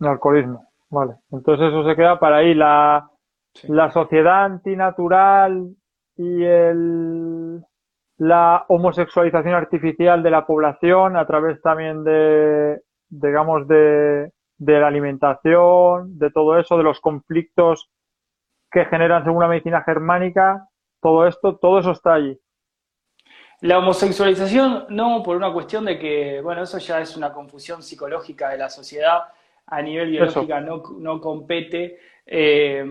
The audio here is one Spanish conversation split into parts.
El alcoholismo, vale. Entonces eso se queda para ahí. La, la sociedad antinatural y el, la homosexualización artificial de la población a través también de, digamos, de, de la alimentación, de todo eso, de los conflictos que generan según la medicina germánica, todo esto, todo eso está allí. La homosexualización no por una cuestión de que, bueno, eso ya es una confusión psicológica de la sociedad, a nivel biológica no, no, compete, eh,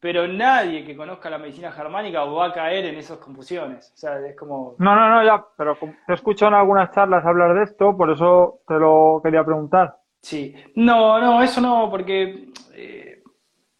pero nadie que conozca la medicina germánica va a caer en esas confusiones. O sea, es como... No, no, no, ya, pero he escuchado en algunas charlas hablar de esto, por eso te lo quería preguntar. Sí, no, no, eso no, porque eh,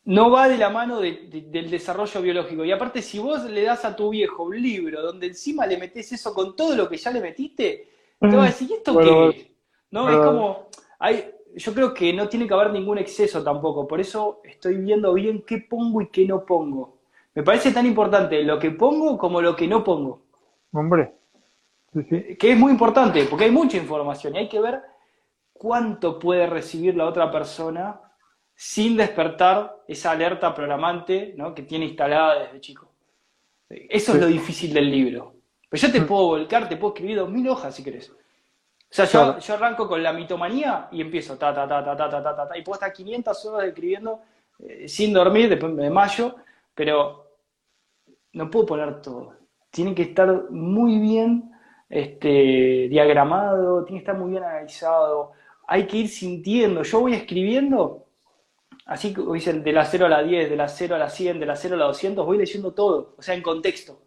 no va de la mano del desarrollo biológico. Y aparte, si vos le das a tu viejo un libro donde encima le metes eso con todo lo que ya le metiste, te va a decir, ¿y esto qué es? ¿No? Es como, hay, yo creo que no tiene que haber ningún exceso tampoco. Por eso estoy viendo bien qué pongo y qué no pongo. Me parece tan importante lo que pongo como lo que no pongo. Hombre. Que es muy importante, porque hay mucha información y hay que ver cuánto puede recibir la otra persona sin despertar esa alerta programante ¿no? que tiene instalada desde chico. Eso es lo difícil del libro. Pero yo te mm. puedo volcar, te puedo escribir dos mil hojas si querés. O sea, yo, yo, arranco con la mitomanía y empiezo ta, ta, ta, ta, ta, ta, ta, ta, y puedo estar 500 horas escribiendo eh, sin dormir, después de mayo, pero no puedo poner todo. Tiene que estar muy bien este, diagramado, tiene que estar muy bien analizado, hay que ir sintiendo. Yo voy escribiendo, así que dicen de la 0 a la 10, de la 0 a la 100, de la 0 a la 200, voy leyendo todo, o sea, en contexto.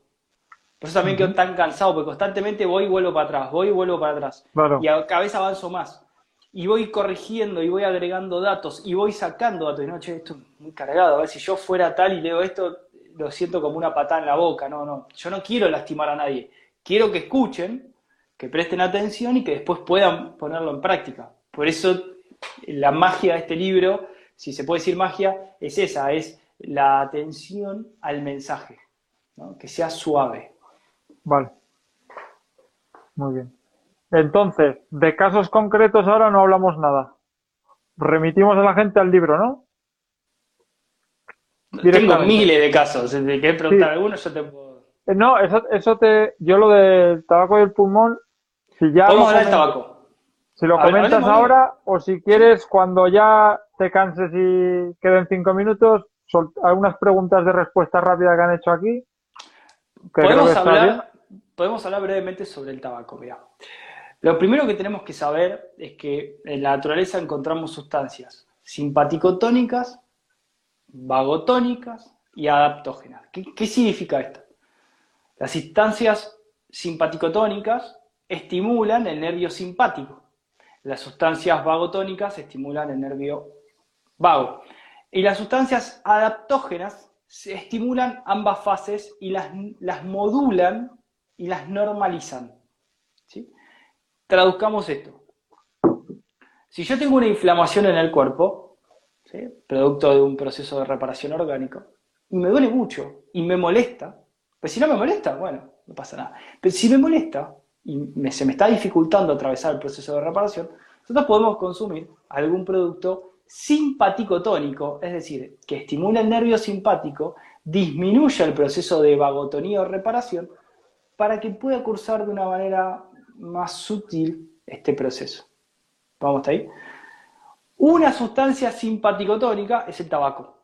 Por eso también quedo tan cansado, porque constantemente voy y vuelvo para atrás, voy y vuelvo para atrás. Y a cada vez avanzo más. Y voy corrigiendo y voy agregando datos y voy sacando datos. Y no, che, esto es muy cargado. A ver, si yo fuera tal y leo esto, lo siento como una patada en la boca. No, no. Yo no quiero lastimar a nadie. Quiero que escuchen, que presten atención y que después puedan ponerlo en práctica. Por eso la magia de este libro, si se puede decir magia, es esa, es la atención al mensaje, que sea suave. Vale. Muy bien. Entonces, de casos concretos ahora no hablamos nada. Remitimos a la gente al libro, ¿no? Tengo miles de casos. Te quieres preguntar alguno, yo te puedo. Eh, no, eso, eso te. Yo lo del tabaco y el pulmón. Si ya. Hablar del tabaco. Si lo comentas ahora o si quieres cuando ya te canses y queden cinco minutos, algunas preguntas de respuesta rápida que han hecho aquí. podemos, hablar, podemos hablar brevemente sobre el tabaco. Lo primero que tenemos que saber es que en la naturaleza encontramos sustancias simpaticotónicas, vagotónicas y adaptógenas. ¿Qué, significa esto? Las sustancias simpaticotónicas estimulan el nervio simpático las sustancias vagotónicas estimulan el nervio vago. Y las sustancias adaptógenas estimulan ambas fases y las, las modulan y las normalizan. ¿sí? Traduzcamos esto. Si yo tengo una inflamación en el cuerpo, producto de un proceso de reparación orgánico, y me duele mucho y me molesta, pues si no me molesta, bueno, no pasa nada. Pero si me molesta, y se me está dificultando atravesar el proceso de reparación, nosotros podemos consumir algún producto simpático tónico, es decir, que estimula el nervio simpático, disminuya el proceso de vagotonía o reparación, para que pueda cursar de una manera más sutil este proceso. ¿Vamos hasta ahí? Una sustancia simpático-tónica es el tabaco.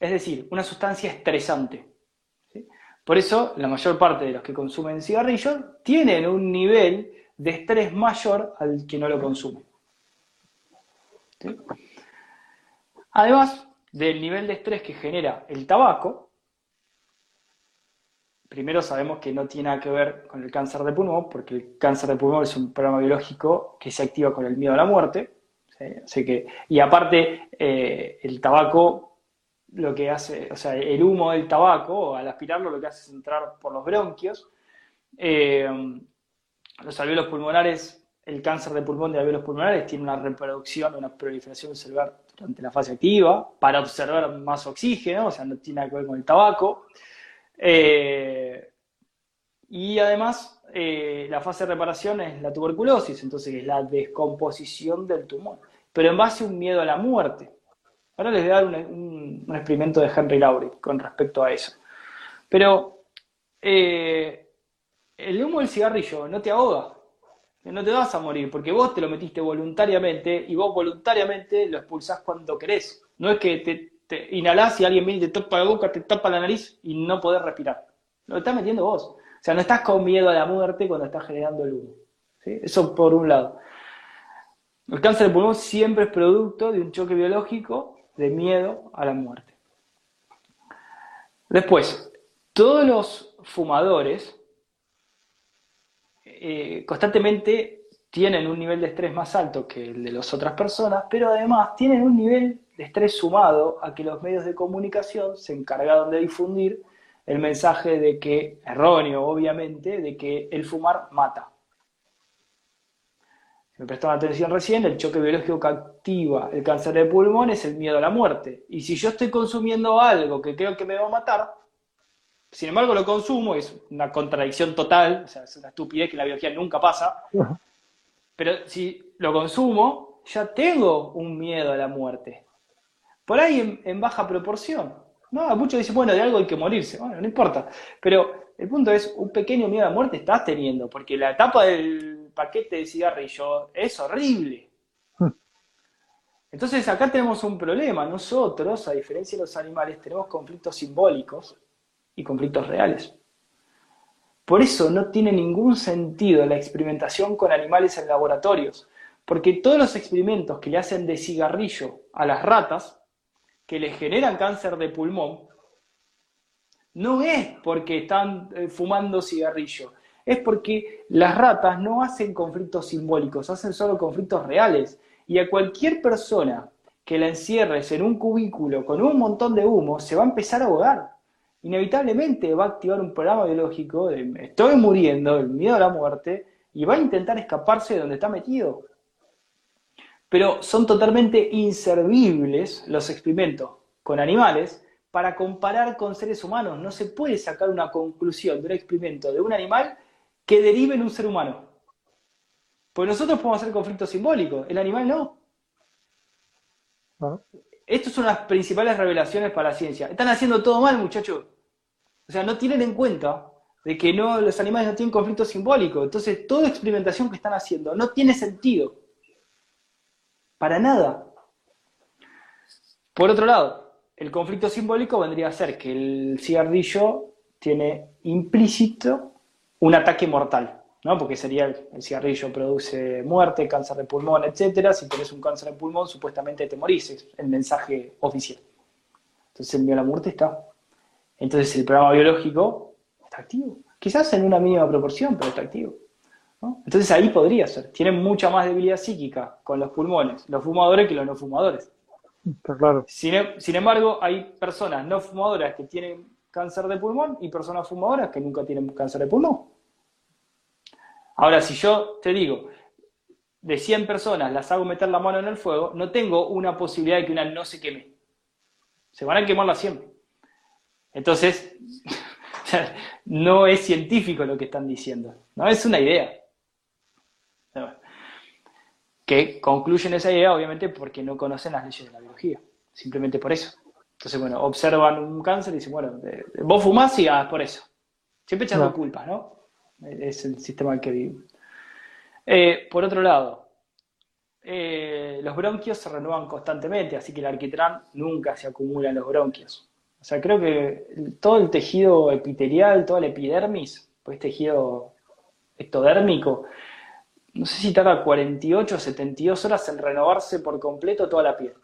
Es decir, una sustancia estresante. Por eso, la mayor parte de los que consumen cigarrillos tienen un nivel de estrés mayor al que no lo consume. Además del nivel de estrés que genera el tabaco, primero sabemos que no tiene nada que ver con el cáncer de pulmón, porque el cáncer de pulmón es un programa biológico que se activa con el miedo a la muerte. que, y aparte, eh, el tabaco lo que hace, o sea, el humo del tabaco, al aspirarlo, lo que hace es entrar por los bronquios. Eh, los alveolos pulmonares, el cáncer de pulmón de alveolos pulmonares tiene una reproducción, una proliferación celular durante la fase activa para observar más oxígeno, o sea, no tiene nada que ver con el tabaco. Eh, Y además, eh, la fase de reparación es la tuberculosis, entonces es la descomposición del tumor, pero en base a un miedo a la muerte. Ahora les voy a dar un, experimento de Henry Laurie con respecto a eso. Pero eh, el humo del cigarrillo no te ahoga, no te vas a morir, porque vos te lo metiste voluntariamente y vos voluntariamente lo expulsás cuando querés. No es que te, te inhalás y alguien viene y te topa la boca, te tapa la nariz y no podés respirar. Lo estás metiendo vos. O sea, no estás con miedo a la muerte cuando estás generando el humo. Eso por un lado. El cáncer de pulmón siempre es producto de un choque biológico de miedo a la muerte. Después, todos los fumadores eh, constantemente tienen un nivel de estrés más alto que el de las otras personas, pero además tienen un nivel estrés sumado a que los medios de comunicación se encargaron de difundir el mensaje de que, erróneo obviamente, de que el fumar mata. Si me prestaron atención recién, el choque biológico que activa el cáncer de pulmón es el miedo a la muerte. Y si yo estoy consumiendo algo que creo que me va a matar, sin embargo, lo consumo, es una contradicción total, o sea, es una estupidez que en la biología nunca pasa. Pero si lo consumo, ya tengo un miedo a la muerte. Por ahí en, baja proporción. No, muchos dicen, bueno, de algo hay que morirse. Bueno, no importa. Pero el punto es, un pequeño miedo a la muerte estás teniendo, porque la tapa del paquete de cigarrillo es horrible. Entonces acá tenemos un problema. Nosotros, a diferencia de los animales, tenemos conflictos simbólicos y conflictos reales. Por eso no tiene ningún sentido la experimentación con animales en laboratorios, porque todos los experimentos que le hacen de cigarrillo a las ratas, que le generan cáncer de pulmón, no es porque están eh, fumando cigarrillo, es porque las ratas no hacen conflictos simbólicos, hacen solo conflictos reales. Y a cualquier persona que la encierres en un cubículo con un montón de humo, se va a empezar a ahogar inevitablemente va a activar un programa biológico de estoy muriendo, el miedo a la muerte, y va a intentar escaparse de donde está metido. Pero son totalmente inservibles los experimentos con animales para comparar con seres humanos. No se puede sacar una conclusión de un experimento de un animal que derive en un ser humano. Pues nosotros podemos hacer conflictos simbólicos, el animal no. Estas son las principales revelaciones para la ciencia. Están haciendo todo mal, muchachos. O sea, no tienen en cuenta de que no, los animales no tienen conflicto simbólico. Entonces, toda experimentación que están haciendo no tiene sentido. Para nada. Por otro lado, el conflicto simbólico vendría a ser que el cigarrillo tiene implícito un ataque mortal. ¿no? Porque sería el, cigarrillo produce muerte, cáncer de pulmón, etcétera. Si tienes un cáncer de pulmón, supuestamente te morís, es el mensaje oficial. Entonces el miedo la muerte está. Entonces el programa biológico está activo. Quizás en una mínima proporción, pero está activo. Entonces ahí podría ser. Tienen mucha más debilidad psíquica con los pulmones, los fumadores que los no fumadores. claro. Sin, sin embargo, hay personas no fumadoras que tienen cáncer de pulmón y personas fumadoras que nunca tienen cáncer de pulmón. Ahora, si yo te digo, de 100 personas las hago meter la mano en el fuego, no tengo una posibilidad de que una no se queme. Se van a quemar las 100. Entonces, no es científico lo que están diciendo, no es una idea. Que concluyen esa idea, obviamente, porque no conocen las leyes de la biología, simplemente por eso. Entonces, bueno, observan un cáncer y dicen, bueno, vos fumás y ah, por eso. Siempre echando culpas, ¿no? Es el sistema en que vivimos. Eh, por otro lado, eh, los bronquios se renuevan constantemente, así que el alquitrán nunca se acumula en los bronquios. O sea, creo que todo el tejido epitelial, toda la epidermis, pues tejido ectodérmico, no sé si tarda 48 o 72 horas en renovarse por completo toda la piel.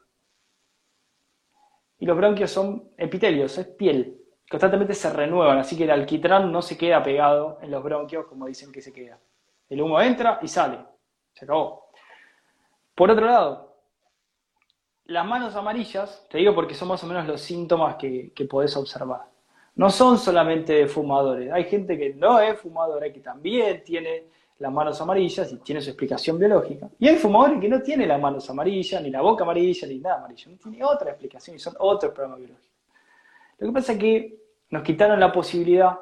Y los bronquios son epitelios, es piel constantemente se renuevan, así que el alquitrán no se queda pegado en los bronquios como dicen que se queda. El humo entra y sale. Se acabó. Por otro lado, las manos amarillas, te digo porque son más o menos los síntomas que, podés observar. No son solamente fumadores. Hay gente que no es fumadora, que también tiene las manos amarillas y tiene su explicación biológica. Y hay fumadores que no tienen las manos amarillas, ni la boca amarilla, ni nada amarillo. No tiene otra explicación y son otros problemas biológicos. Lo que pasa es que nos quitaron la posibilidad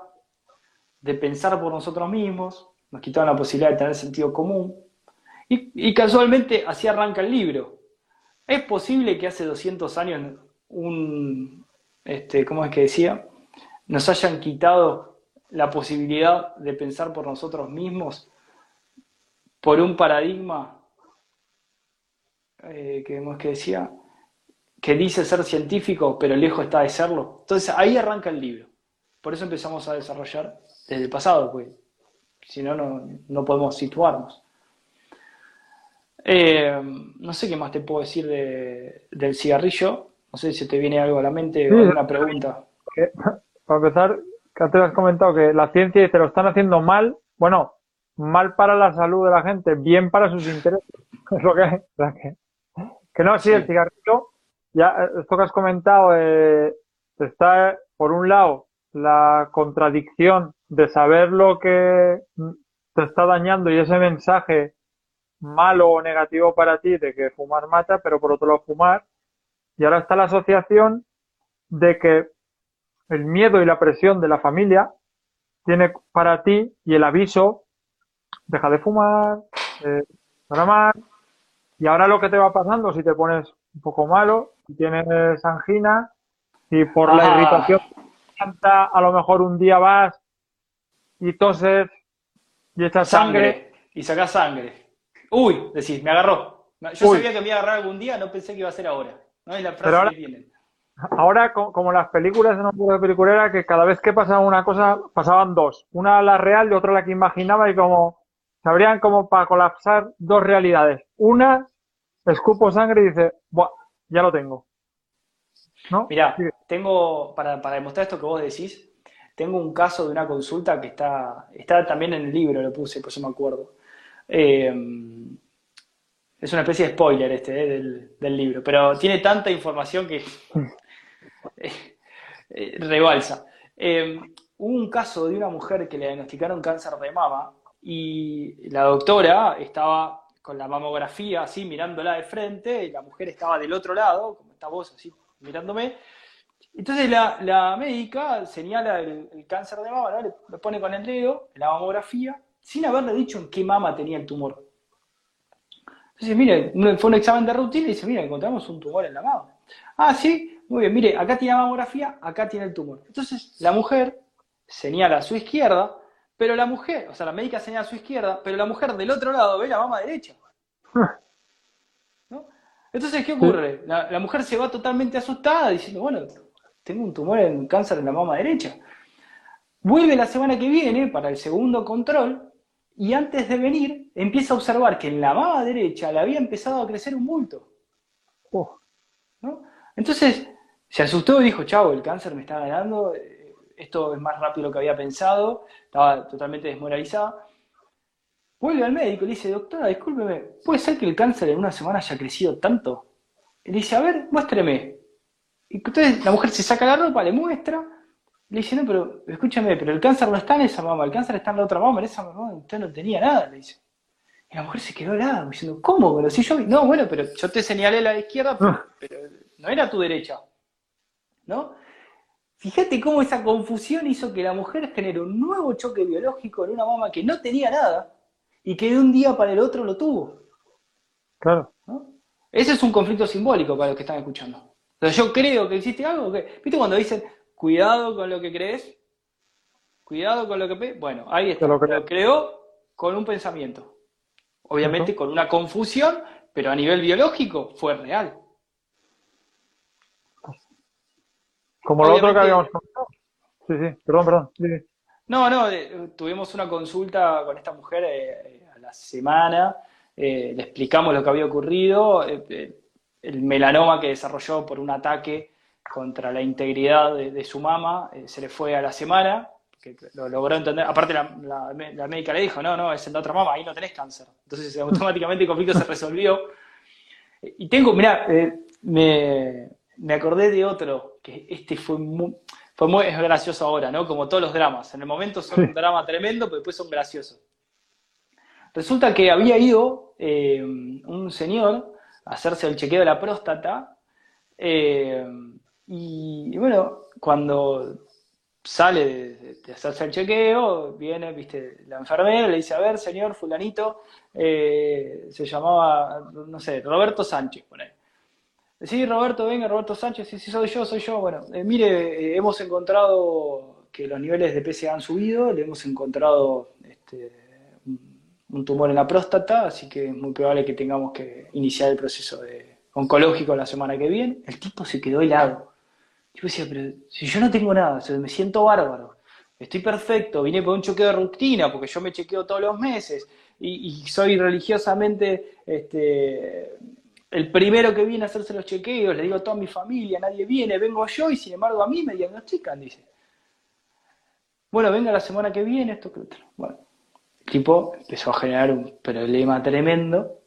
de pensar por nosotros mismos, nos quitaban la posibilidad de tener sentido común. Y, casualmente así arranca el libro. ¿Es posible que hace 200 años un, este, ¿cómo es que decía? Nos hayan quitado la posibilidad de pensar por nosotros mismos por un paradigma eh, que, que decía que dice ser científico, pero lejos está de serlo. Entonces ahí arranca el libro. Por eso empezamos a desarrollar desde el pasado, pues si no, no podemos situarnos. Eh, no sé qué más te puedo decir del cigarrillo. No sé si te viene algo a la mente o alguna pregunta. para empezar, que antes has comentado que la ciencia dice lo están haciendo mal. Bueno, mal para la salud de la gente, bien para sus intereses. Es lo que, que, que no, sí, el cigarrillo, ya esto que has comentado, eh, está por un lado la contradicción de saber lo que te está dañando y ese mensaje malo o negativo para ti de que fumar mata, pero por otro lado fumar. Y ahora está la asociación de que el miedo y la presión de la familia tiene para ti y el aviso, deja de fumar, eh, más. Y ahora lo que te va pasando, si te pones un poco malo, si tienes angina, y por la ah. irritación a lo mejor un día vas y toses y echas sangre. Y sacas sangre. Uy, decís, me agarró. Yo sabía que me iba a agarrar algún día, no pensé que iba a ser ahora. No es la frase ahora, que. Ahora, como las películas de peliculera, que cada vez que pasaba una cosa, pasaban dos. Una la real y otra la que imaginaba y como se abrían como para colapsar dos realidades. Una, escupo sangre y dice, Buah, ya lo tengo. ¿No? Mira, tengo, para, para demostrar esto que vos decís, tengo un caso de una consulta que está, está también en el libro, lo puse, por eso me acuerdo. Eh, es una especie de spoiler este eh, del, libro, pero tiene tanta información que eh, rebalsa. hubo un caso de una mujer que le diagnosticaron cáncer de mama y la doctora estaba con la mamografía así mirándola de frente y la mujer estaba del otro lado, como esta voz así mirándome. Entonces la, médica señala el, cáncer de mama, le, pone con el dedo la mamografía sin haberle dicho en qué mama tenía el tumor. Entonces, mire, fue un examen de rutina y dice, mira, encontramos un tumor en la mama. Ah, sí, muy bien, mire, acá tiene la mamografía, acá tiene el tumor. Entonces, la mujer señala a su izquierda, pero la mujer, o sea, la médica señala a su izquierda, pero la mujer del otro lado ve la mama derecha. ¿No? Entonces, ¿qué ocurre? La, la, mujer se va totalmente asustada diciendo, bueno, tengo un tumor en cáncer en la mama derecha. Vuelve la semana que viene para el segundo control y antes de venir empieza a observar que en la mama derecha le había empezado a crecer un bulto. Oh. Entonces se asustó y dijo, chavo, el cáncer me está ganando, eh, esto es más rápido de lo que había pensado, estaba totalmente desmoralizada. Vuelve al médico y le dice, doctora, discúlpeme, ¿puede ser que el cáncer en una semana haya crecido tanto? Y le dice, a ver, muéstreme. Y entonces la mujer se saca la ropa, le muestra, le dice, no, pero escúchame, pero el cáncer no está en esa mamá, el cáncer está en la otra mamá, en esa mamá usted no tenía nada, le dice. Y la mujer se quedó helada, diciendo, ¿cómo? Pero si yo no, bueno, pero yo te señalé la izquierda, ah. pero, no era tu derecha. ¿No? Fíjate cómo esa confusión hizo que la mujer genere un nuevo choque biológico en una mamá que no tenía nada y que de un día para el otro lo tuvo. Claro. Ese es un conflicto simbólico para los que están escuchando. Entonces yo creo que existe algo que, ¿viste cuando dicen, cuidado con lo que crees, cuidado con lo que... Bueno, ahí está, lo, creó con un pensamiento. Obviamente con una confusión, pero a nivel biológico fue real. Como lo otro que habíamos contado. Sí, sí, perdón, perdón. No, no, tuvimos una consulta con esta mujer eh, a la semana, eh, le explicamos lo que había ocurrido, eh, el melanoma que desarrolló por un ataque contra la integridad de, su mamá, eh, se le fue a la semana, que lo logró entender. Aparte, la, médica le dijo: No, no, es en la otra mamá, ahí no tenés cáncer. Entonces, automáticamente el conflicto se resolvió. Y tengo, mirá, eh, me, me, acordé de otro, que este fue muy, fue muy gracioso ahora, ¿no? Como todos los dramas. En el momento son un drama tremendo, pero después son graciosos. Resulta que había ido eh, un señor a hacerse el chequeo de la próstata. Eh, y, bueno, cuando sale de, hacerse el chequeo, viene, viste, la enfermera le dice, a ver, señor fulanito, eh, se llamaba, no sé, Roberto Sánchez, por ahí. Sí, Roberto, venga, Roberto Sánchez, sí, sí, soy yo, soy yo. Bueno, eh, mire, eh, hemos encontrado que los niveles de PSA han subido, le hemos encontrado este, un tumor en la próstata, así que es muy probable que tengamos que iniciar el proceso de oncológico la semana que viene. El tipo se quedó helado. Yo decía, pero si yo no tengo nada, me siento bárbaro, estoy perfecto, vine por un chequeo de rutina, porque yo me chequeo todos los meses, y, soy religiosamente este, el primero que viene a hacerse los chequeos, le digo a toda mi familia, nadie viene, vengo yo, y sin embargo a mí me diagnostican, dice. Bueno, venga la semana que viene, esto que otro. Bueno, el tipo empezó a generar un problema tremendo,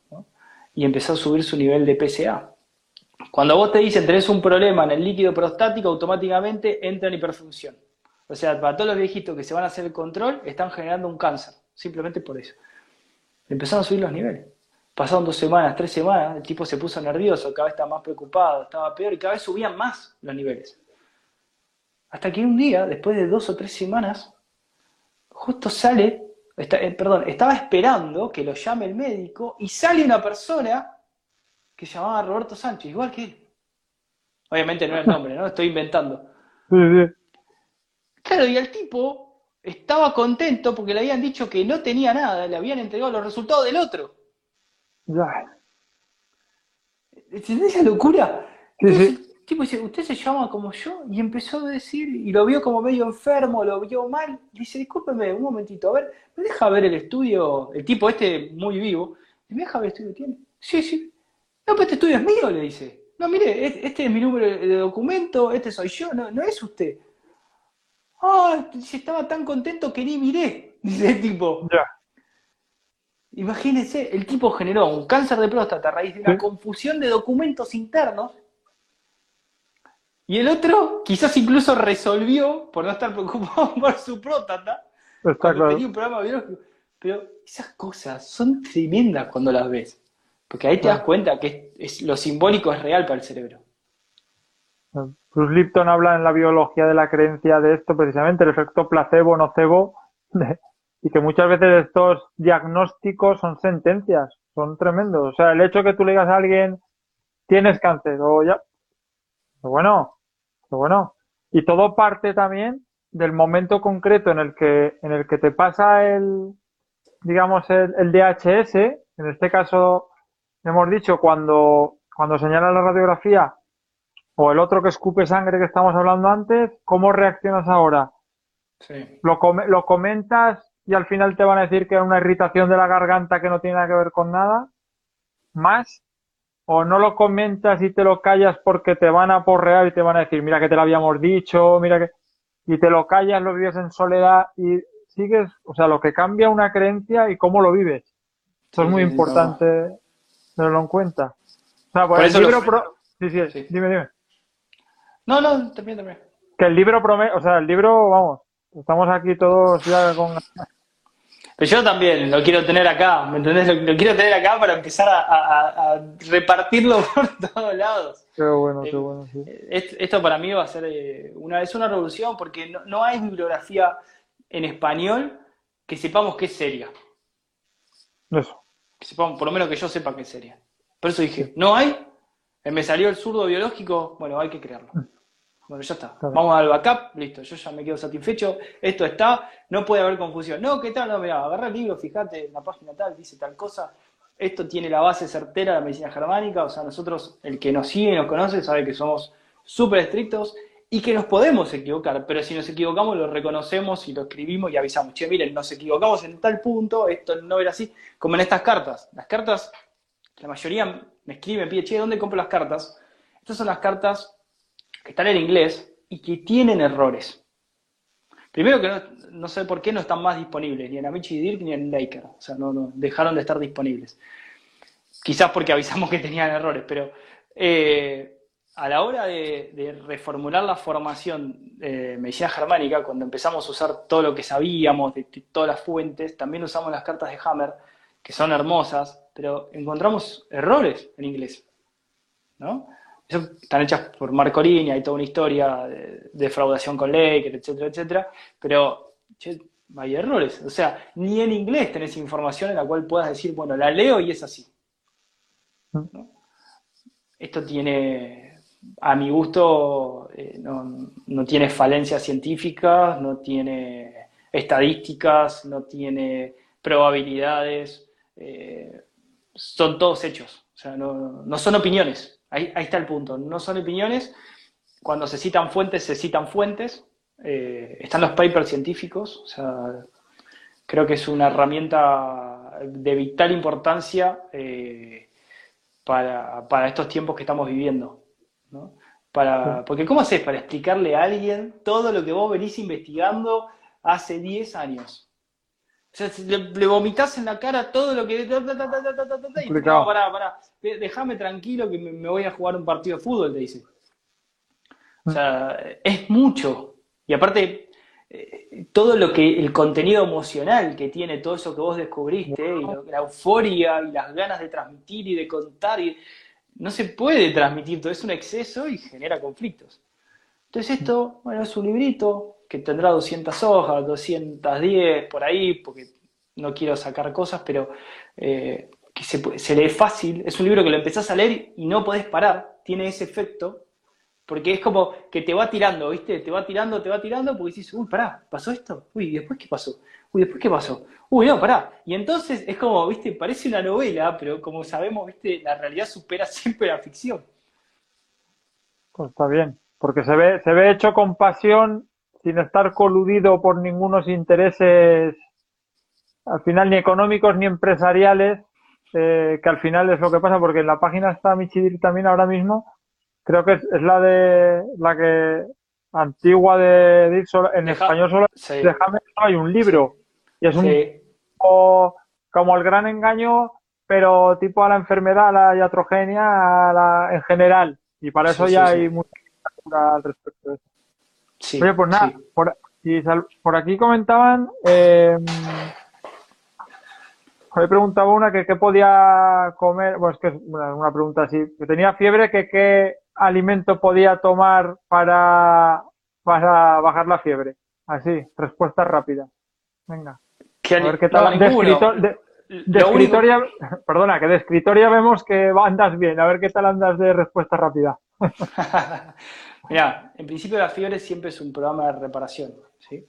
y empezó a subir su nivel de PSA. Cuando vos te dicen tenés un problema en el líquido prostático, automáticamente entra en hiperfunción. O sea, para todos los viejitos que se van a hacer el control, están generando un cáncer, simplemente por eso. Empezaron a subir los niveles. Pasaron dos semanas, tres semanas, el tipo se puso nervioso, cada vez estaba más preocupado, estaba peor y cada vez subían más los niveles. Hasta que un día, después de dos o tres semanas, justo sale, eh, perdón, estaba esperando que lo llame el médico y sale una persona que se llamaba Roberto Sánchez, igual que él. Obviamente no es el nombre, ¿no? Estoy inventando. Claro, y el tipo estaba contento porque le habían dicho que no tenía nada, le habían entregado los resultados del otro. ¿Entendés esa locura? el tipo dice, usted se llama como yo, y empezó a decir, y lo vio como medio enfermo, lo vio mal, dice, discúlpeme un momentito, a ver, ¿me deja ver el estudio? El tipo este muy vivo, ¿me deja ver el estudio que tiene? Sí, sí, no, pero este estudio es mío, le dice. No, mire, este es mi número de documento, este soy yo, no, no es usted. Ah, si estaba tan contento que ni miré, dice el tipo. Ya. Imagínense, el tipo generó un cáncer de próstata a raíz de una confusión de documentos internos. Y el otro quizás incluso resolvió, por no estar preocupado por su próstata, Está claro. tenía un programa biológico. Pero esas cosas son tremendas cuando las ves. Porque ahí te das cuenta que es, lo simbólico es real para el cerebro. Bruce Lipton habla en la biología de la creencia de esto, precisamente, el efecto placebo-nocebo, y que muchas veces estos diagnósticos son sentencias, son tremendos. O sea, el hecho que tú le digas a alguien, tienes cáncer, o ya, bueno, bueno. Y todo parte también del momento concreto en el que, en el que te pasa el, digamos, el, el DHS, en este caso hemos dicho cuando, cuando señala la radiografía o el otro que escupe sangre que estamos hablando antes, ¿cómo reaccionas ahora? Sí. Lo, lo comentas y al final te van a decir que es una irritación de la garganta que no tiene nada que ver con nada, más, o no lo comentas y te lo callas porque te van a porrear y te van a decir, mira que te lo habíamos dicho, mira que, y te lo callas, lo vives en soledad y sigues, o sea, lo que cambia una creencia y cómo lo vives. Eso es muy importante tenerlo en cuenta. O sea, pues el libro... sí, sí, dime, dime. No, no, también, también. Que el libro promete, o sea, el libro, vamos, estamos aquí todos ya con... Pero yo también lo quiero tener acá, ¿me entendés? Lo, quiero tener acá para empezar a, repartirlo por todos lados. Qué bueno, qué eh, bueno, sí. Esto para mí va a ser eh, una, es una revolución porque no, no hay bibliografía en español que sepamos que es seria. Eso por lo menos que yo sepa que sería. Por eso dije, no hay, eh, me salió el zurdo biológico, bueno, hay que crearlo. Bueno, ya está. Vamos al backup, listo, yo ya me quedo satisfecho, esto está, no puede haber confusión. No, ¿qué tal? No, mira, agarra el libro, fíjate, en la página tal, dice tal cosa. Esto tiene la base certera de la medicina germánica, o sea, nosotros, el que nos sigue y nos conoce, sabe que somos súper estrictos y que nos podemos equivocar, pero si nos equivocamos lo reconocemos y lo escribimos y avisamos, che, miren, nos equivocamos en tal punto, esto no era así, como en estas cartas. Las cartas, la mayoría me escribe, me pide, che, ¿dónde compro las cartas? Estas son las cartas que están en inglés y que tienen errores. Primero que no, sé por qué no están más disponibles, ni en Amici Dirk ni en Laker, o sea, no, no, dejaron de estar disponibles. Quizás porque avisamos que tenían errores, pero... Eh, a la hora de, reformular la formación de medicina germánica, cuando empezamos a usar todo lo que sabíamos de, todas las fuentes, también usamos las cartas de Hammer, que son hermosas, pero encontramos errores en inglés. ¿no? Están hechas por Marcolini, hay toda una historia de defraudación con Laker, etcétera, etcétera, pero hay errores. O sea, ni en inglés tenés información en la cual puedas decir, bueno, la leo y es así. Mm. Esto tiene, a mi gusto, eh, no, tiene falencias científicas, no tiene estadísticas, no tiene probabilidades, eh, son todos hechos, o sea, no, son opiniones, ahí, está el punto, no son opiniones, cuando se citan fuentes, se citan fuentes, eh, están los papers científicos, o sea, creo que es una herramienta de vital importancia para, estos tiempos que estamos viviendo. ¿no? Para, porque ¿cómo haces para explicarle a alguien todo lo que vos venís investigando hace 10 años? O sea, le, vomitas en la cara todo lo que... no, pará, pará, déjame tranquilo que me, voy a jugar un partido de fútbol, te dice. O sea, es mucho. Y aparte, eh, todo lo que, el contenido emocional que tiene todo eso que vos descubriste, y la euforia y las ganas de transmitir y de contar, y, no se puede transmitir todo, es un exceso y genera conflictos. Entonces esto, bueno, es un librito que tendrá 200 hojas, 210 por ahí, porque no quiero sacar cosas, pero eh, que se, se lee fácil, es un libro que lo empezás a leer y no podés parar, tiene ese efecto porque es como que te va tirando, ¿viste? Te va tirando, te va tirando, porque dices, uy, pará, ¿pasó esto? Uy, ¿y después qué pasó? Uy, ¿después qué pasó? Uy, no, pará. Y entonces es como, ¿viste? Parece una novela, pero como sabemos, ¿viste? La realidad supera siempre la ficción. Pues está bien, porque se ve, se ve hecho con pasión, sin estar coludido por ningunos intereses, al final ni económicos ni empresariales, eh, que al final es lo que pasa, porque en la página está Michidir también ahora mismo, creo que es, la de la que antigua de en español solo hay un libro y es un como, el gran engaño pero tipo a la enfermedad, a la iatrogenia, a la, en general y para eso ya hay mucha al respecto de eso. Oye, pues nada, por, por, aquí comentaban eh, me preguntaba una que qué podía comer, bueno, es que es una, pregunta así, que tenía fiebre, que qué alimento podía tomar para, para bajar la fiebre. Así, respuesta rápida. Venga. A ver qué tal. de, escritoria, perdona, que de escritoria vemos que andas bien. A ver qué tal andas de respuesta rápida. Mira, en principio la fiebre siempre es un programa de reparación. ¿sí?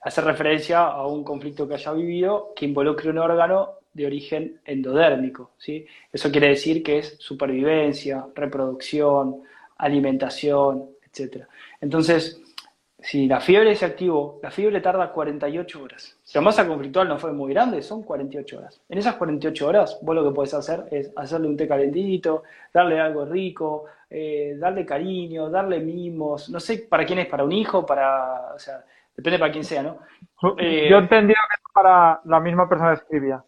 Hace referencia a un conflicto que haya vivido que involucre un órgano de origen endodérmico. ¿sí? Eso quiere decir que es supervivencia, reproducción, alimentación, etc. Entonces, si la fiebre se activó, la fiebre tarda 48 horas. Si la masa conflictual no fue muy grande, son 48 horas. En esas 48 horas, vos lo que podés hacer es hacerle un té calentito, darle algo rico, eh, darle cariño, darle mimos, no sé para quién es, para un hijo, para, o sea, depende para quién sea, ¿no? Eh, Yo entendía que es para la misma persona que escribía.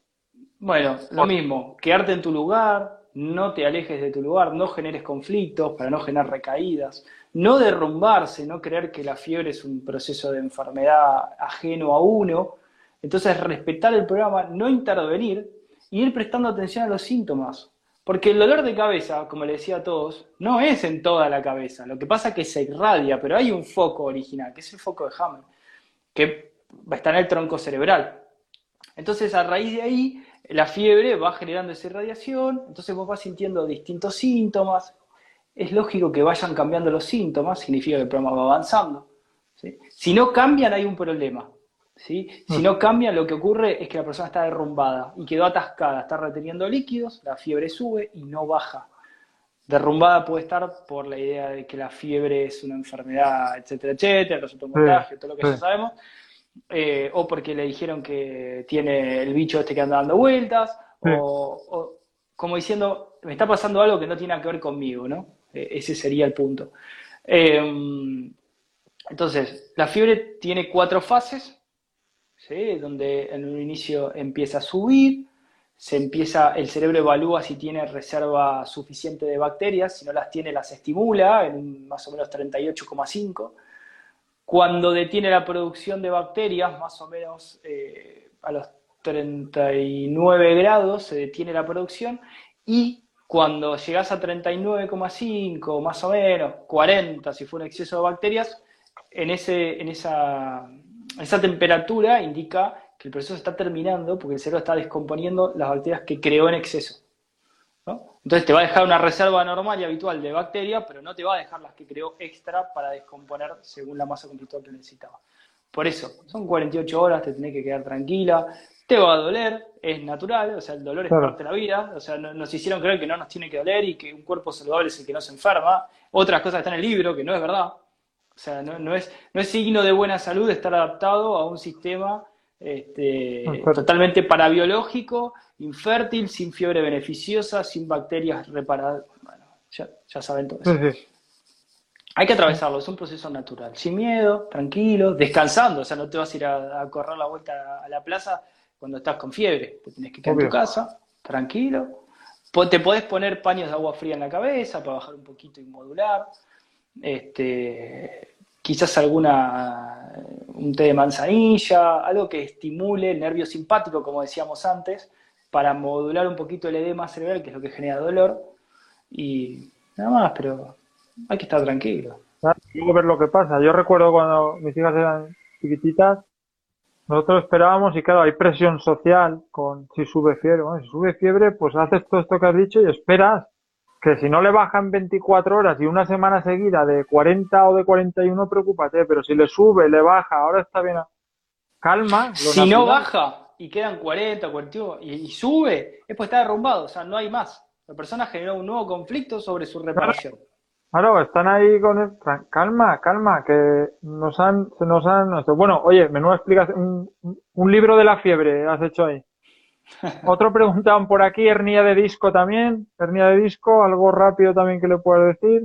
Bueno, lo mismo, quedarte en tu lugar, no te alejes de tu lugar, no generes conflictos para no generar recaídas, no derrumbarse, no creer que la fiebre es un proceso de enfermedad ajeno a uno. Entonces, respetar el programa, no intervenir y ir prestando atención a los síntomas. Porque el dolor de cabeza, como le decía a todos, no es en toda la cabeza. Lo que pasa es que se irradia, pero hay un foco original, que es el foco de Hammer, que está en el tronco cerebral. Entonces, a raíz de ahí, la fiebre va generando esa irradiación, entonces vos vas sintiendo distintos síntomas. Es lógico que vayan cambiando los síntomas, significa que el programa va avanzando. Si no cambian, hay un problema. Si no cambian, lo que ocurre es que la persona está derrumbada y quedó atascada, está reteniendo líquidos, la fiebre sube y no baja. Derrumbada puede estar por la idea de que la fiebre es una enfermedad, etcétera, etcétera, los contagio, todo lo que ya sabemos. Eh, o porque le dijeron que tiene el bicho este que anda dando vueltas, o, como diciendo, me está pasando algo que no tiene que ver conmigo, ¿no? E, ese sería el punto. Em, entonces, la fiebre tiene cuatro fases, donde en un inicio empieza a subir, se empieza, el cerebro evalúa si tiene reserva suficiente de bacterias, si no las tiene las estimula en más o menos 38,5 cuando detiene la producción de bacterias, más o menos eh, a los 39 grados se detiene la producción y cuando llegas a 39,5 más o menos, 40 si fue un exceso de bacterias, en, ese, en esa, esa temperatura indica que el proceso está terminando porque el cerebro está descomponiendo las bacterias que creó en exceso. Entonces te va a dejar una reserva normal y habitual de bacterias, pero no te va a dejar las que creó extra para descomponer según la masa conflictual que necesitaba. Por eso, son 48 horas, te tenés que quedar tranquila, te va a doler, es natural, o sea, el dolor es parte de la vida, o sea, nos hicieron creer que no nos tiene que doler y que un cuerpo saludable es el que no se enferma. Otras cosas están en el libro, que no es verdad. O sea, no, es, no es signo de buena salud estar adaptado a un sistema este, totalmente parabiológico, infértil, sin fiebre beneficiosa, sin bacterias reparadas. Bueno, ya, saben todo eso. Hay que atravesarlo, es un proceso natural, sin miedo, tranquilo, descansando, o sea, no te vas a ir a, correr la vuelta a la plaza cuando estás con fiebre, te tienes que quedar en tu casa, tranquilo. Te podés poner paños de agua fría en la cabeza para bajar un poquito y modular. Este, quizás alguna, un té de manzanilla, algo que estimule el nervio simpático, como decíamos antes, para modular un poquito el edema cerebral, que es lo que genera dolor, y nada más, pero hay que estar tranquilo. Luego ver lo que pasa. Yo recuerdo cuando mis hijas eran chiquititas, nosotros esperábamos y claro, hay presión social con si sube fiebre. Bueno, si sube fiebre, pues haces todo esto que has dicho y esperas que si no le bajan 24 horas y una semana seguida de 40 o de 41, preocúpate, pero si le sube, le baja, ahora está bien. Calma. Si no baja y quedan 40, 41 y, sube, es pues está derrumbado, o sea, no hay más. La persona generó un nuevo conflicto sobre su reparación. Claro, están ahí con el... Calma, calma, que nos han... Se nos han... Bueno, oye, menuda explicación. Un, un libro de la fiebre has hecho ahí. Otro preguntaban por aquí, hernia de disco también, hernia de disco, algo rápido también que le puedas decir.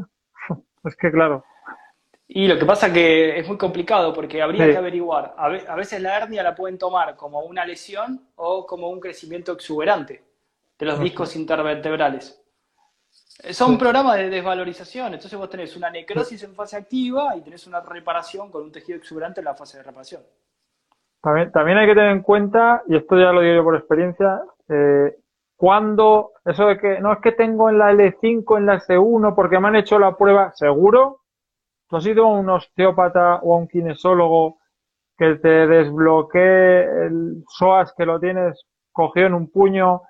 es que claro. Y lo que pasa que es muy complicado porque habría que averiguar. A, veces la hernia la pueden tomar como una lesión o como un crecimiento exuberante de los discos intervertebrales. Son programas de desvalorización, entonces vos tenés una necrosis en fase activa y tenés una reparación con un tejido exuberante en la fase de reparación. También, también hay que tener en cuenta, y esto ya lo digo yo por experiencia, eh, cuando, eso de que no es que tengo en la L5, en la C1, porque me han hecho la prueba, seguro, tú has ido a un osteópata o a un kinesiólogo que te desbloquee el psoas que lo tienes cogido en un puño,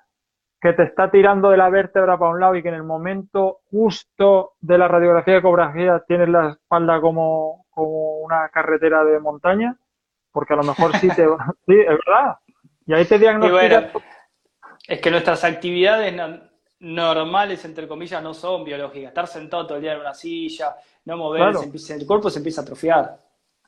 que te está tirando de la vértebra para un lado y que en el momento justo de la radiografía de ecografía tienes la espalda como, como una carretera de montaña porque a lo mejor sí te sí, es verdad. Y ahí te diagnostican. es que nuestras actividades normales, entre comillas, no son biológicas. Estar sentado todo el día en una silla, no moverse, el cuerpo se empieza a atrofiar.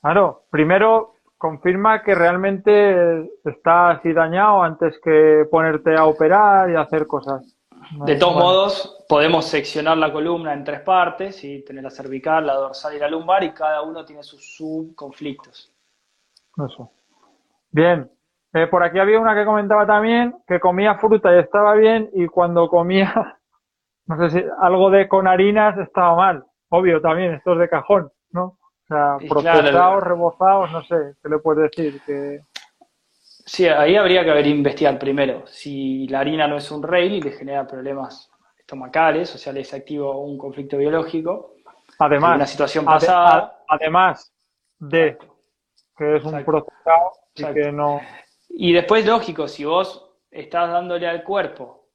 Claro, primero confirma que realmente está así dañado antes que ponerte a operar y hacer cosas. De todos modos, podemos seccionar la columna en tres partes y tener la cervical, la dorsal y la lumbar y cada uno tiene sus subconflictos. Eso. Bien. Eh, por aquí había una que comentaba también que comía fruta y estaba bien y cuando comía, no sé si algo de con harinas estaba mal. Obvio también, esto es de cajón, ¿no? Sea, procesados, rebozados, no sé, ¿qué le puedes decir? Que... Sí, ahí habría que haber investigado primero si la harina no es un rail y le genera problemas estomacales, o sea, le activo un conflicto biológico. Además, una situación pasada. además de que es un procesado y que no... Y después, lógico, si vos estás dándole al cuerpo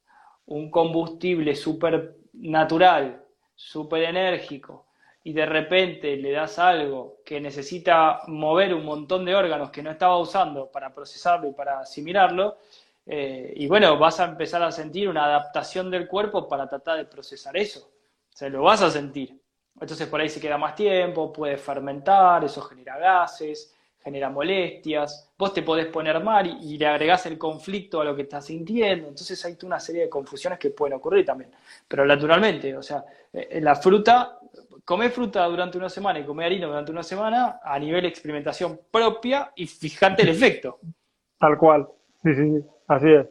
un combustible súper natural, súper enérgico, y de repente le das algo que necesita mover un montón de órganos que no estaba usando para procesarlo y para asimilarlo, eh, y bueno, vas a empezar a sentir una adaptación del cuerpo para tratar de procesar eso. O sea, lo vas a sentir. Entonces por ahí se queda más tiempo, puede fermentar, eso genera gases, genera molestias, vos te podés poner mal y, le agregás el conflicto a lo que estás sintiendo, entonces hay una serie de confusiones que pueden ocurrir también. Pero naturalmente, o sea, eh, la fruta, comer fruta durante una semana y comer harina durante una semana a nivel de experimentación propia y fijate el efecto. Tal cual, sí, sí, sí, así es.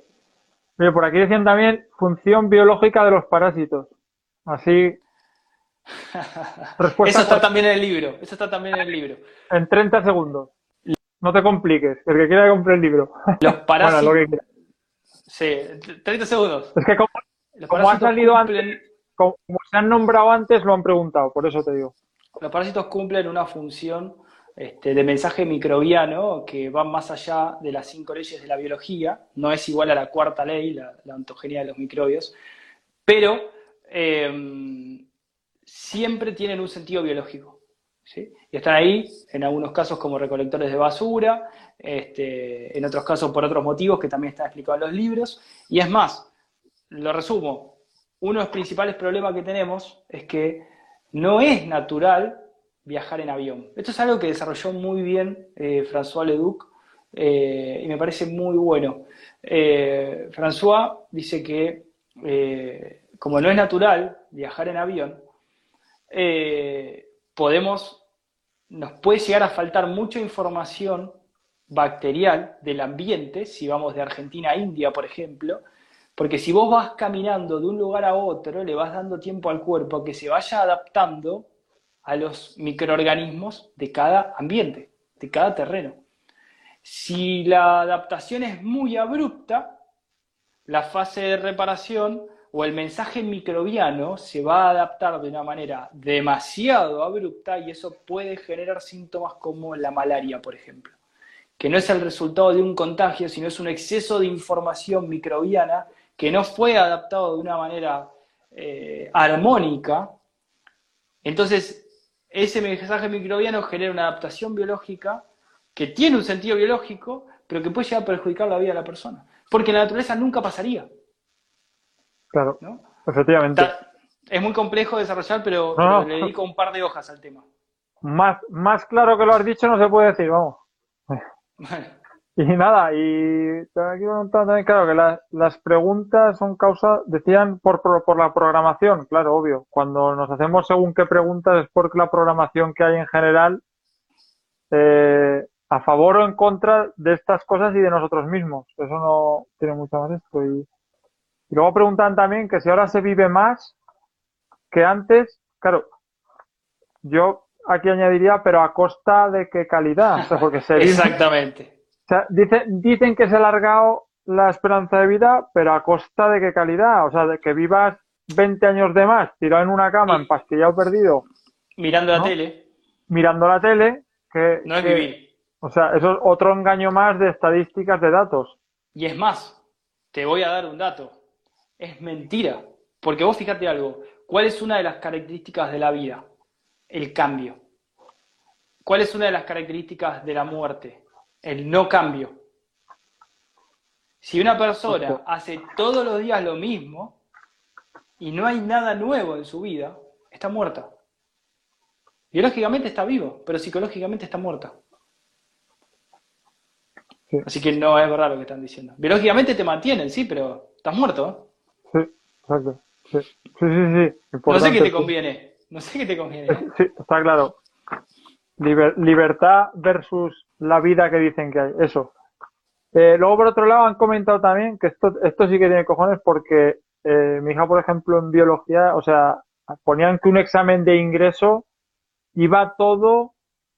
Pero por aquí decían también función biológica de los parásitos. Así. Eso está también en el libro. Eso está también en el libro. En 30 segundos. No te compliques, el que quiera que compre el libro. Los parásitos. Sí, 30 segundos. Es que como ha salido antes, como se han nombrado antes, lo han preguntado, por eso te digo. Los parásitos cumplen una función este, de mensaje microbiano que va más allá de las cinco leyes de la biología, no es igual a la cuarta ley, la, ontogenia de los microbios, pero em, siempre tienen un sentido biológico. Y están ahí, en algunos casos como recolectores de basura, este, en otros casos por otros motivos que también están explicados en los libros. Y es más, lo resumo, uno de los principales problemas que tenemos es que no es natural viajar en avión. Esto es algo que desarrolló muy bien eh, François Leduc eh, y me parece muy bueno. Eh, François dice que como no es natural viajar en avión, podemos, nos puede llegar a faltar mucha información bacterial del ambiente, si vamos de Argentina a India, por ejemplo, porque si vos vas caminando de un lugar a otro, le vas dando tiempo al cuerpo a que se vaya adaptando a los microorganismos de cada ambiente, de cada terreno. Si la adaptación es muy abrupta, la fase de reparación o el mensaje microbiano se va a adaptar de una manera demasiado abrupta y eso puede generar síntomas como la malaria, por ejemplo, que no es el resultado de un contagio, sino es un exceso de información microbiana que no fue adaptado de una manera eh, armónica. Entonces, ese mensaje microbiano genera una adaptación biológica que tiene un sentido biológico, pero que puede llegar a perjudicar la vida de la persona. Porque en la naturaleza nunca pasaría. Claro, efectivamente. es muy complejo desarrollar, pero, le dedico un par de hojas al tema. Más, más claro que lo has dicho no se puede decir, vamos. Y nada, y también, claro, que las preguntas son causa, decían, por, por, la programación, claro, obvio. Cuando nos hacemos según qué preguntas es porque la programación que hay en general, eh, a favor o en contra de estas cosas y de nosotros mismos. Eso no tiene mucho más esto. Y, luego preguntan también que si ahora se vive más que antes, claro, yo aquí añadiría, pero a costa de qué calidad, porque se Exactamente sea, dicen que se ha alargado la esperanza de vida, pero a costa de qué calidad. O sea, de que vivas 20 años de más tirado en una cama, empastillado perdido. Mirando la tele. Mirando la tele. Que, no es vivir. O sea, eso es otro engaño más de estadísticas de datos. Y es más, te voy a dar un dato. Es mentira. Porque vos fíjate algo. ¿Cuál es una de las características de la vida? El cambio. ¿Cuál es una de las características de la muerte? El no cambio. Si una persona hace todos los días lo mismo y no hay nada nuevo en su vida, está muerta. Biológicamente está vivo, pero psicológicamente está muerta. Así que no es verdad lo que están diciendo. Biológicamente te mantienen, sí, pero estás muerto. Sí, exacto. Sí, sí, sí. no sé qué te conviene. No sé qué te conviene. Sí, está claro. libertad versus la vida que dicen que hay. Eso. Eh, luego, por otro lado, han comentado también que esto, esto sí que tiene cojones porque eh, mi hija, por ejemplo, en biología, o sea, ponían que un examen de ingreso iba todo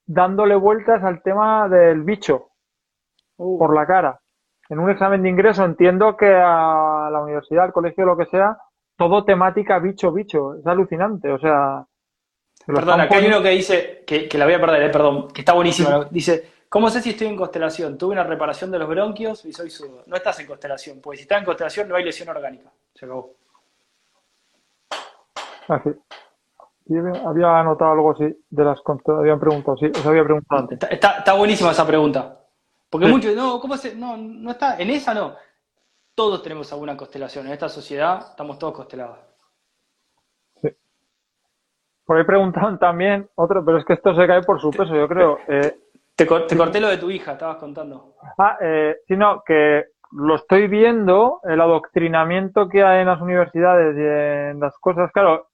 dándole vueltas al tema del bicho uh. por la cara. En un examen de ingreso entiendo que a la universidad, al colegio, lo que sea, todo temática bicho, bicho. Es alucinante. O sea. Perdón, acá hay uno que dice, que, que la voy a perder, eh, perdón, que está buenísimo. Dice, ¿Cómo sé si estoy en constelación? Tuve una reparación de los bronquios y soy zurdo. No estás en constelación, porque si estás en constelación no hay lesión orgánica. Se acabó. Ah, sí. Había anotado algo así de las habían preguntado, sí, os había preguntado antes. Está, buenísima esa pregunta. Porque muchos, no, ¿cómo se, no, no está, en esa no. Todos tenemos alguna constelación. En esta sociedad estamos todos constelados. Sí. Por ahí preguntaban también, otro, pero es que esto se cae por su peso, yo creo. Eh, te, corté lo de tu hija, estabas contando. Ah, eh, sino que lo estoy viendo, el adoctrinamiento que hay en las universidades y en las cosas. Claro,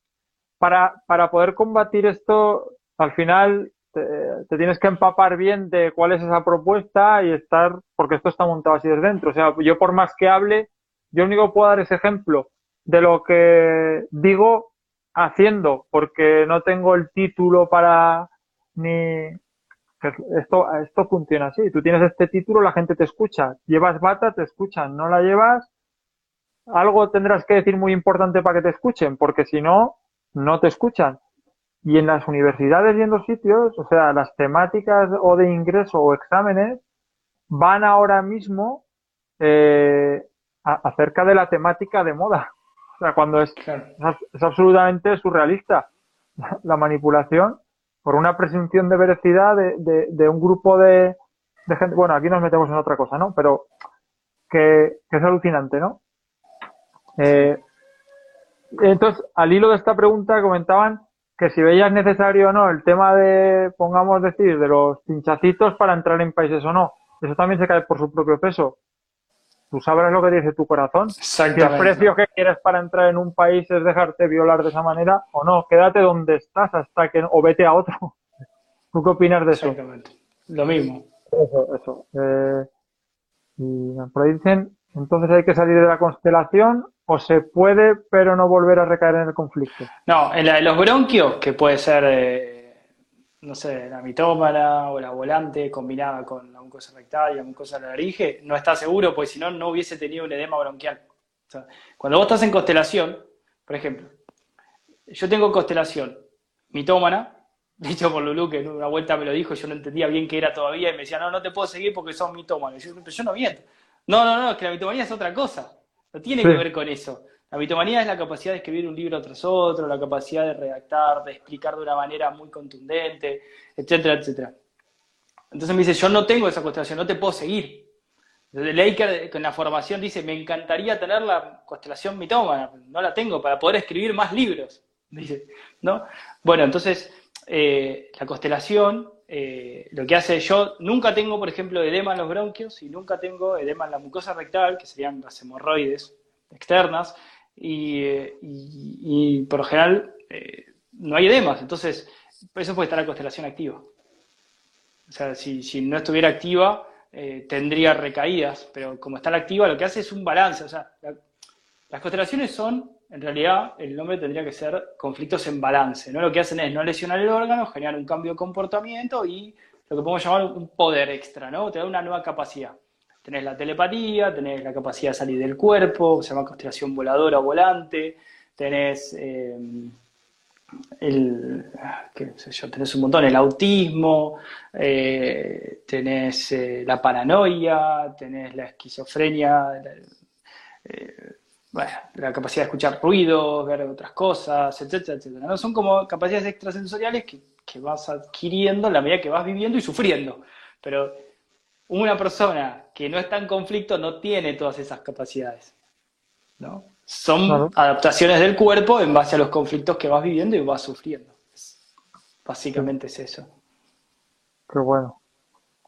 para, para poder combatir esto, al final te, tienes que empapar bien de cuál es esa propuesta y estar, porque esto está montado así desde dentro. O sea, yo por más que hable, yo único puedo dar ese ejemplo de lo que digo haciendo, porque no tengo el título para ni, esto, esto funciona así. Tú tienes este título, la gente te escucha. Llevas bata, te escuchan. No la llevas, algo tendrás que decir muy importante para que te escuchen, porque si no, no te escuchan. Y en las universidades y en los sitios, o sea, las temáticas o de ingreso o exámenes van ahora mismo eh, acerca de la temática de moda. O sea, cuando es, es, absolutamente surrealista la manipulación por una presunción de veracidad de, de, un grupo de, de, gente. Bueno, aquí nos metemos en otra cosa, ¿no? Pero que, que es alucinante, ¿no? Eh, entonces, al hilo de esta pregunta comentaban que si veías necesario o no el tema de, pongamos decir, de los pinchacitos para entrar en países o no. Eso también se cae por su propio peso. Tú sabrás lo que dice tu corazón. Si el precio que quieres para entrar en un país es dejarte violar de esa manera o no. Quédate donde estás hasta que, o vete a otro. ¿Tú qué opinas de eso? Exactamente. Lo mismo. Eso, eso. Eh, y por ahí dicen, entonces hay que salir de la constelación o se puede, pero no volver a recaer en el conflicto. No, en la de los bronquios, que puede ser, eh, no sé, la mitómana o la volante combinada con la mucosa rectal y la mucosa de la laringe, no está seguro, porque si no, no hubiese tenido un edema bronquial. cuando vos estás en constelación, por ejemplo, yo tengo constelación mitómana, dicho por Lulu, que en una vuelta me lo dijo, yo no entendía bien qué era todavía, y me decía, no, no te puedo seguir porque son mitómanos. yo, pero yo no miento. No, no, no, es que la mitomanía es otra cosa. No tiene que ver con eso. La mitomanía es la capacidad de escribir un libro tras otro, la capacidad de redactar, de explicar de una manera muy contundente, etcétera, etcétera. Entonces me dice, yo no tengo esa constelación, no te puedo seguir. Leiker con la formación dice, me encantaría tener la constelación mitómana, no la tengo para poder escribir más libros. Dice, ¿no? Bueno, entonces eh, la constelación, eh, lo que hace yo, nunca tengo, por ejemplo, edema en los bronquios y nunca tengo edema en la mucosa rectal, que serían las hemorroides externas, y, por lo general eh, no hay edemas, entonces eso puede estar la constelación activa. O sea, si, no estuviera activa, tendría recaídas, pero como está activa, lo que hace es un balance. O sea, las constelaciones son en realidad el nombre tendría que ser conflictos en balance. ¿no? Lo que hacen es no lesionar el órgano, generar un cambio de comportamiento y lo que podemos llamar un poder extra, ¿no? Te da una nueva capacidad. Tenés la telepatía, tenés la capacidad de salir del cuerpo, se llama constelación voladora o volante, tenés eh, el, qué sé yo, tenés un montón, el autismo, eh, tenés eh, la paranoia, tenés la esquizofrenia, bueno, la capacidad de escuchar ruidos, ver otras cosas, etcétera, etcétera. ¿no? Son como capacidades extrasensoriales que, vas adquiriendo a la medida que vas viviendo y sufriendo. Pero una persona que no está en conflicto no tiene todas esas capacidades. ¿no? Son adaptaciones del cuerpo en base a los conflictos que vas viviendo y vas sufriendo. Básicamente es eso. Qué bueno.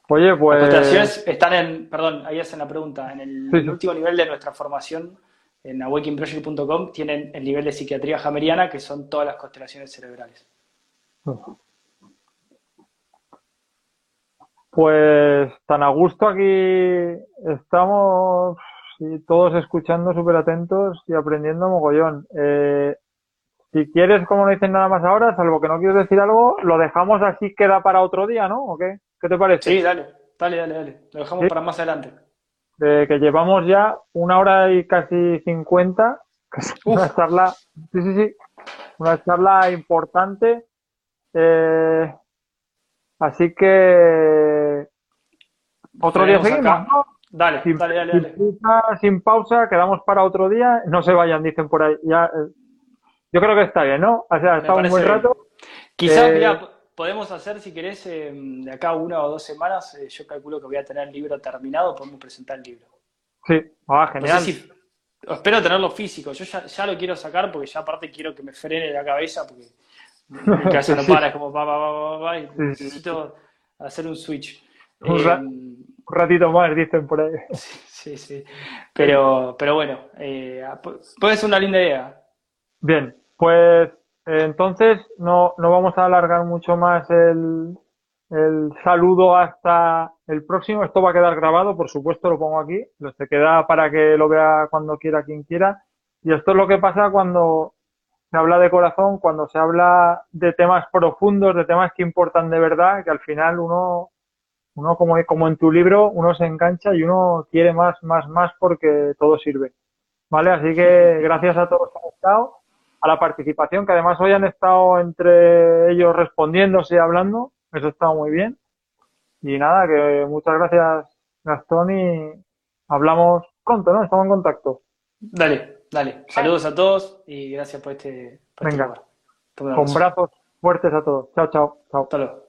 Oye, pues. Las constelaciones están en, perdón, ahí hacen la pregunta, en el último nivel de nuestra formación en awakeningproject.com tienen el nivel de psiquiatría hameriana, que son todas las constelaciones cerebrales. Pues tan a gusto aquí estamos todos escuchando súper atentos y aprendiendo mogollón. Eh, si quieres, como no dicen nada más ahora, salvo que no quieres decir algo, lo dejamos así, queda para otro día, ¿no? ¿O qué? ¿Qué te parece? Sí, dale, dale, dale, dale. Lo dejamos para más adelante de que llevamos ya una hora y casi cincuenta, una charla, sí, sí, sí, una charla importante. Eh, así que otro día seguimos, Dale, sin, dale, dale, Sin, pausa, quedamos para otro día. No se vayan, dicen por ahí. Ya, eh, yo creo que está bien, ¿no? O sea, está un buen rato. Quizás, eh, podemos hacer, si querés, em, de acá una o dos semanas, eh, yo calculo que voy a tener el libro terminado, podemos presentar el libro. Sí, ah, genial. espero tenerlo físico, yo ya, lo quiero sacar porque ya aparte quiero que me frene la cabeza porque cabeza no para, es como pa, pa, pa, pa, y necesito hacer un switch. Em, un, ratito más, dicen por ahí. Sí, sí, pero, pero bueno, eh, puede ser una linda idea. Bien, pues entonces, no, no vamos a alargar mucho más el, el saludo hasta el próximo. Esto va a quedar grabado, por supuesto, lo pongo aquí. Lo se queda para que lo vea cuando quiera quien quiera. Y esto es lo que pasa cuando se habla de corazón, cuando se habla de temas profundos, de temas que importan de verdad, que al final uno, uno como, como en tu libro, uno se engancha y uno quiere más, más, más porque todo sirve. ¿vale? Así que gracias a todos que han estado, a la participación, que además hoy han estado entre ellos respondiéndose y hablando, eso está muy bien. Y nada, que muchas gracias Gastón y hablamos pronto, ¿no? Estamos en contacto. Dale, dale. Saludos a todos y gracias por este... Venga, con brazos fuertes a todos. Chao, chao. chao. Hasta luego.